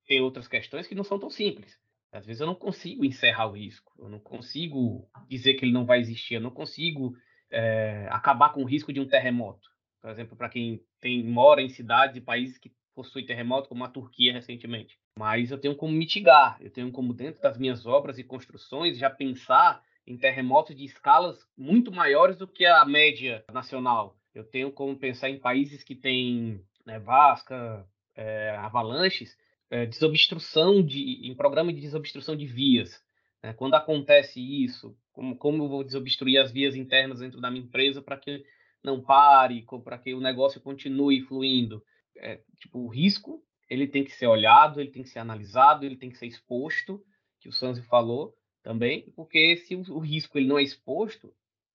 tem outras questões que não são tão simples. Às vezes eu não consigo encerrar o risco, eu não consigo dizer que ele não vai existir, eu não consigo é, acabar com o risco de um terremoto. Por exemplo, para quem tem, mora em cidades e países que possuem terremoto, como a Turquia recentemente. Mas eu tenho como mitigar, eu tenho como, dentro das minhas obras e construções, já pensar em terremotos de escalas muito maiores do que a média nacional. Eu tenho como pensar em países que têm nevasca, é, avalanches, é, desobstrução de, em programa de desobstrução de vias. Né? Quando acontece isso, como, como eu vou desobstruir as vias internas dentro da minha empresa para que não pare, para que o negócio continue fluindo? É, tipo, o risco ele tem que ser olhado, ele tem que ser analisado, ele tem que ser exposto, que o Sanzi falou também, porque se o, o risco ele não é exposto,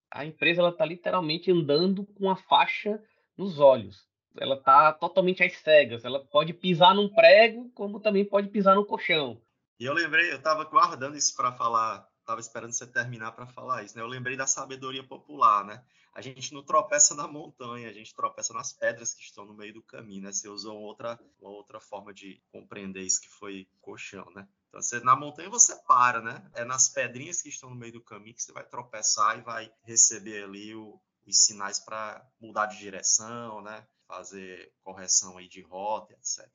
a empresa ela está literalmente andando com a faixa nos olhos. Ela está totalmente às cegas. Ela pode pisar num prego, como também pode pisar no colchão. E eu lembrei, eu estava guardando isso para falar, estava esperando você terminar para falar isso, né? Eu lembrei da sabedoria popular, né? A gente não tropeça na montanha, a gente tropeça nas pedras que estão no meio do caminho, né? Você usou outra, uma outra forma de compreender isso que foi colchão, né? Então, você, na montanha você para, né? É nas pedrinhas que estão no meio do caminho que você vai tropeçar e vai receber ali o, os sinais para mudar de direção, né? Fazer correção aí de rota, etc.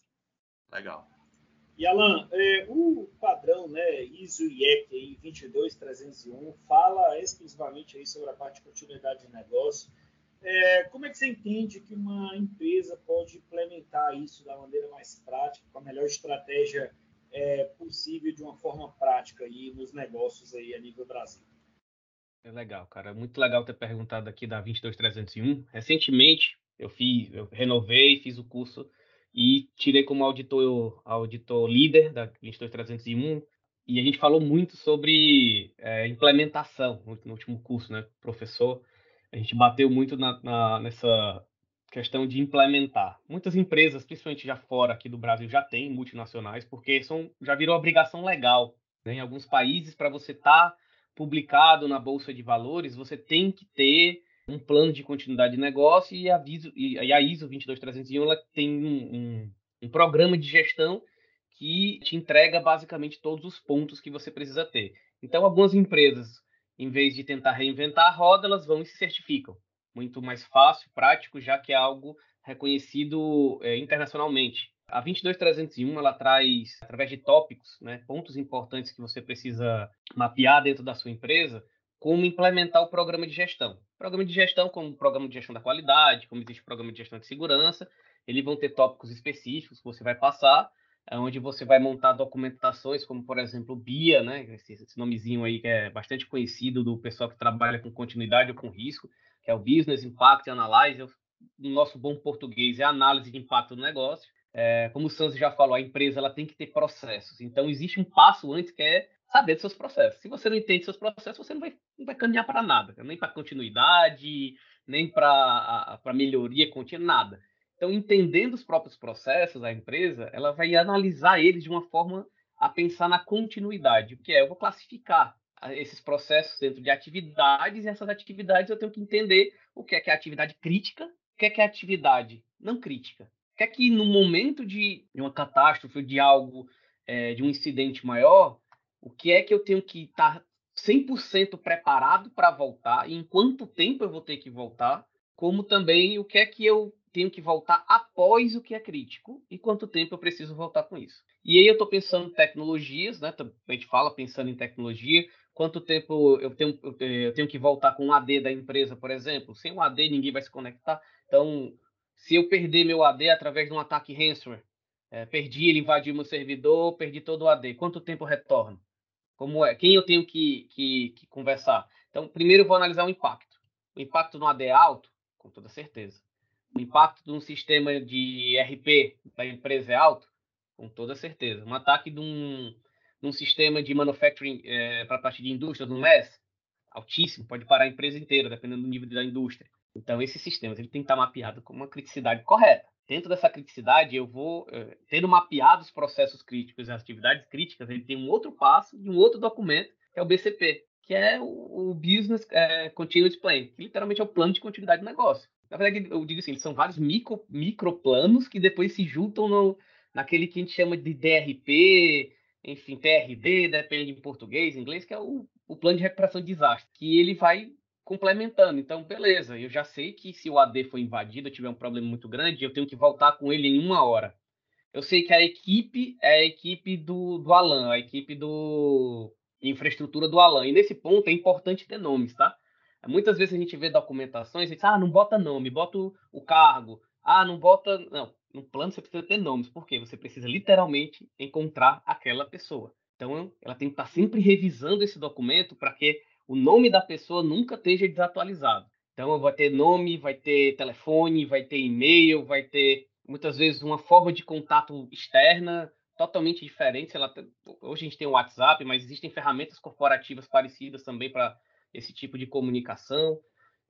Legal. E Alan, é, o padrão, né, ISO IEC aí 22301 fala exclusivamente aí sobre a parte de continuidade de negócio. É, como é que você entende que uma empresa pode implementar isso da maneira mais prática, com a melhor estratégia é, possível de uma forma prática aí nos negócios aí a nível Brasil. É legal, cara. Muito legal ter perguntado aqui da 22301. Recentemente eu fiz, eu renovei, fiz o curso e tirei como auditor, auditor líder da 22301 e a gente falou muito sobre é, implementação no, último curso, né, professor? A gente bateu muito na, na, nessa questão de implementar. Muitas empresas, principalmente já fora aqui do Brasil, já têm multinacionais, porque são, já virou obrigação legal. Né? Em alguns países, para você estar tá publicado na Bolsa de Valores, você tem que ter um plano de continuidade de negócio e, aviso, e, e a ISO 22301 ela tem um, um, um programa de gestão que te entrega basicamente todos os pontos que você precisa ter. Então, algumas empresas, em vez de tentar reinventar a roda, elas vão e se certificam muito mais fácil, prático, já que é algo reconhecido é, internacionalmente. A 22301 ela traz, através de tópicos, né, pontos importantes que você precisa mapear dentro da sua empresa, como implementar o programa de gestão. Programa de gestão, como programa de gestão da qualidade, como existe programa de gestão de segurança, eles vão ter tópicos específicos que você vai passar, é onde você vai montar documentações, como por exemplo BIA, né, esse, esse nomezinho aí que é bastante conhecido do pessoal que trabalha com continuidade ou com risco, que é o Business Impact Analyzer. No nosso bom português, é análise de impacto do negócio. É, como o Santos já falou, a empresa ela tem que ter processos. Então, existe um passo antes que é saber dos seus processos. Se você não entende seus processos, você não vai, não vai caminhar para nada, nem para continuidade, nem para melhoria contínua, nada. Então, entendendo os próprios processos da empresa, ela vai analisar eles de uma forma a pensar na continuidade, que é, eu vou classificar esses processos dentro de atividades, e essas atividades eu tenho que entender o que é que é atividade crítica, o que é que é atividade não crítica. O que é que no momento de uma catástrofe, de algo, é, de um incidente maior, o que é que eu tenho que estar tá 100% preparado para voltar, e em quanto tempo eu vou ter que voltar, como também o que é que eu tenho que voltar após o que é crítico e quanto tempo eu preciso voltar com isso. E aí eu estou pensando em tecnologias, né? A gente fala pensando em tecnologia, quanto tempo eu tenho, eu tenho que voltar com um AD da empresa, por exemplo. Sem um AD, ninguém vai se conectar. Então, se eu perder meu AD através de um ataque ransomware, é, perdi, ele invadiu meu servidor, perdi todo o AD, quanto tempo retorno? Como é? Quem eu tenho que, que, que conversar? Então, primeiro eu vou analisar o impacto. O impacto no AD é alto? Com toda certeza. O impacto de um sistema de RP da empresa é alto? Com toda certeza. Um ataque de um, num sistema de manufacturing é, para a parte de indústria, do MES, altíssimo, pode parar a empresa inteira, dependendo do nível da indústria. Então, esses sistemas ele tem que estar mapeado com uma criticidade correta. Dentro dessa criticidade, eu vou, é, tendo mapeado os processos críticos e as atividades críticas, ele tem um outro passo de um outro documento, que é o BCP, que é o, Business é, Continuous Plan, que literalmente é o plano de continuidade do negócio. Na verdade, eu digo assim, são vários micro, microplanos que depois se juntam no, naquele que a gente chama de DRP, enfim, PRD, depende em português, inglês, que é o, o plano de recuperação de desastre, que ele vai complementando. Então, beleza, eu já sei que se o AD for invadido, eu tiver um problema muito grande, eu tenho que voltar com ele em uma hora. Eu sei que a equipe é a equipe do, do Alan, a equipe do infraestrutura do Alan. E nesse ponto é importante ter nomes, tá? Muitas vezes a gente vê documentações e diz, ah, não bota nome, bota o, o cargo. Ah, não bota. Não, no plano você precisa ter nomes, porque você precisa literalmente encontrar aquela pessoa. Então, ela tem que estar sempre revisando esse documento para que o nome da pessoa nunca esteja desatualizado. Então, vai ter nome, vai ter telefone, vai ter e-mail, vai ter muitas vezes uma forma de contato externa totalmente diferente. Ela, hoje a gente tem o WhatsApp, mas existem ferramentas corporativas parecidas também para esse tipo de comunicação,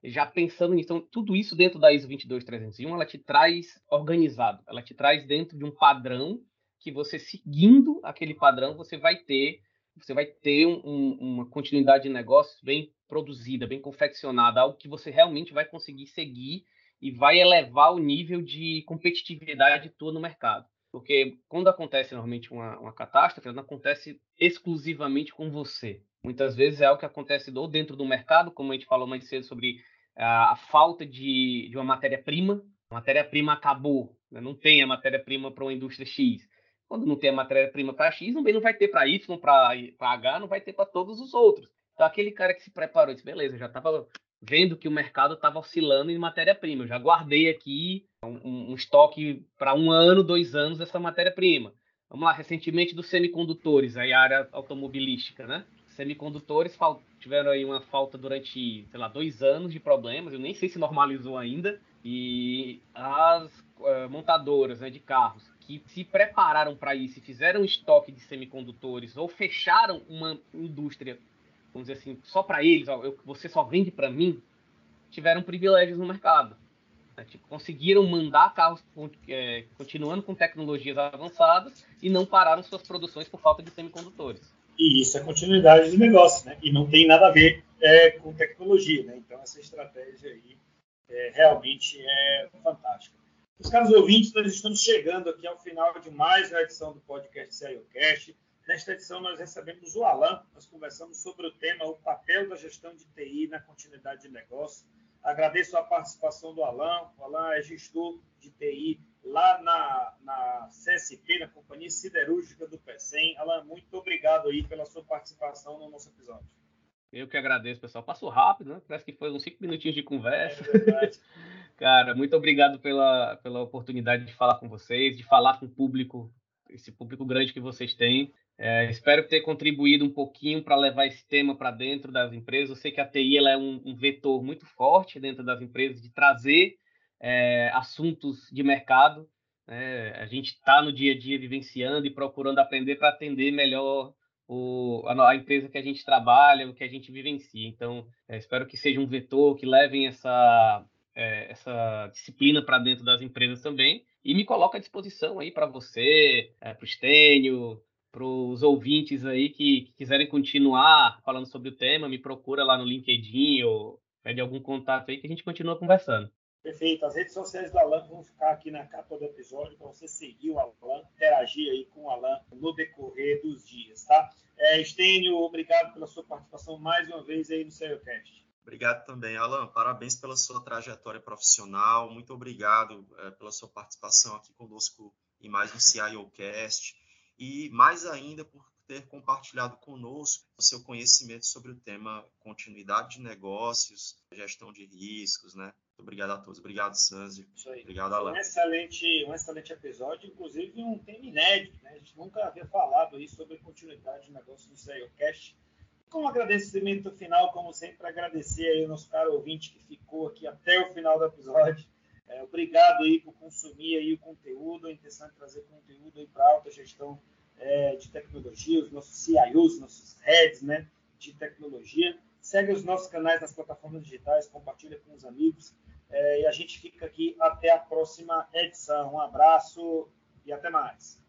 já pensando nisso. Então, tudo isso dentro da ISO 22301, ela te traz organizado, ela te traz dentro de um padrão que você seguindo aquele padrão, você vai ter você vai ter um, um, uma continuidade de negócios bem produzida, bem confeccionada, algo que você realmente vai conseguir seguir e vai elevar o nível de competitividade tua no mercado. Porque quando acontece normalmente uma, uma catástrofe, ela não acontece exclusivamente com você. Muitas vezes é algo que acontece ou dentro do mercado, como a gente falou mais cedo sobre a, a falta de, de uma matéria-prima. A matéria-prima acabou, né? não tem a matéria-prima para uma indústria X. Quando não tem a matéria-prima para X, também não vai ter para Y, para H, não vai ter para todos os outros. Então, aquele cara que se preparou, disse, beleza, já estava vendo que o mercado estava oscilando em matéria-prima. Eu já guardei aqui um, um estoque para um ano, dois anos dessa matéria-prima. Vamos lá, recentemente dos semicondutores, aí a área automobilística, né? Semicondutores tiveram aí uma falta durante, sei lá, dois anos de problemas, eu nem sei se normalizou ainda. E as uh, montadoras né, de carros que se prepararam para isso fizeram estoque de semicondutores ou fecharam uma indústria, vamos dizer assim, só para eles, ó, eu, você só vende para mim, tiveram privilégios no mercado. Né? Tipo, conseguiram mandar carros é, continuando com tecnologias avançadas e não pararam suas produções por falta de semicondutores. E isso é continuidade de negócio, né? E não tem nada a ver é, com tecnologia, né? Então essa estratégia aí é, realmente é fantástica. Os caros ouvintes, nós estamos chegando aqui ao final de mais uma edição do podcast CIOcast. Nesta edição nós recebemos o Alan, nós conversamos sobre o tema o papel da gestão de TI na continuidade de negócio. Agradeço a participação do Alan. O Alan é gestor de TI lá na, na CSP, na Companhia Siderúrgica do PECEM. Alan, muito obrigado aí pela sua participação no nosso episódio. Eu que agradeço, pessoal. Passou rápido, né? Parece que foi uns cinco minutinhos de conversa. É. Cara, muito obrigado pela, pela oportunidade de falar com vocês, de falar com o público, esse público grande que vocês têm. É, espero ter contribuído um pouquinho para levar esse tema para dentro das empresas. Eu sei que a TI ela é um, um vetor muito forte dentro das empresas de trazer é, assuntos de mercado. Né? A gente está no dia a dia vivenciando e procurando aprender para atender melhor o, a, a, empresa que a gente trabalha, o que a gente vivencia. Então, é, espero que seja um vetor que levem essa, é, essa disciplina para dentro das empresas também. E me coloco à disposição aí para você, é, para o Stênio, para os ouvintes aí que, que, quiserem continuar falando sobre o tema, me procura lá no LinkedIn ou pede algum contato aí que a gente continua conversando. Perfeito. As redes sociais do Alan vão ficar aqui na capa do episódio para você seguir o Alan, interagir aí com o Alan no decorrer dos dias, tá? É, Estênio, obrigado pela sua participação mais uma vez aí no CEOcast. Obrigado também, Alan. Parabéns pela sua trajetória profissional. Muito obrigado é, pela sua participação aqui conosco em mais um CIOcast. E mais ainda por ter compartilhado conosco o seu conhecimento sobre o tema continuidade de negócios, gestão de riscos, né? Obrigado a todos. Obrigado, aí. Obrigado, Alan. Um excelente, um excelente episódio, inclusive um tema inédito. Né? A gente nunca havia falado aí sobre continuidade de negócio no CEOcast. Com um agradecimento final, como sempre, agradecer aí o nosso caro ouvinte que ficou aqui até o final do episódio. É, obrigado aí por consumir aí o conteúdo. A intenção é trazer conteúdo aí para alta gestão é, de tecnologia, os nossos CIOs, nossos heads né, de tecnologia. Segue os nossos canais nas plataformas digitais, compartilha com os amigos. É, e a gente fica aqui até a próxima edição. Um abraço e até mais.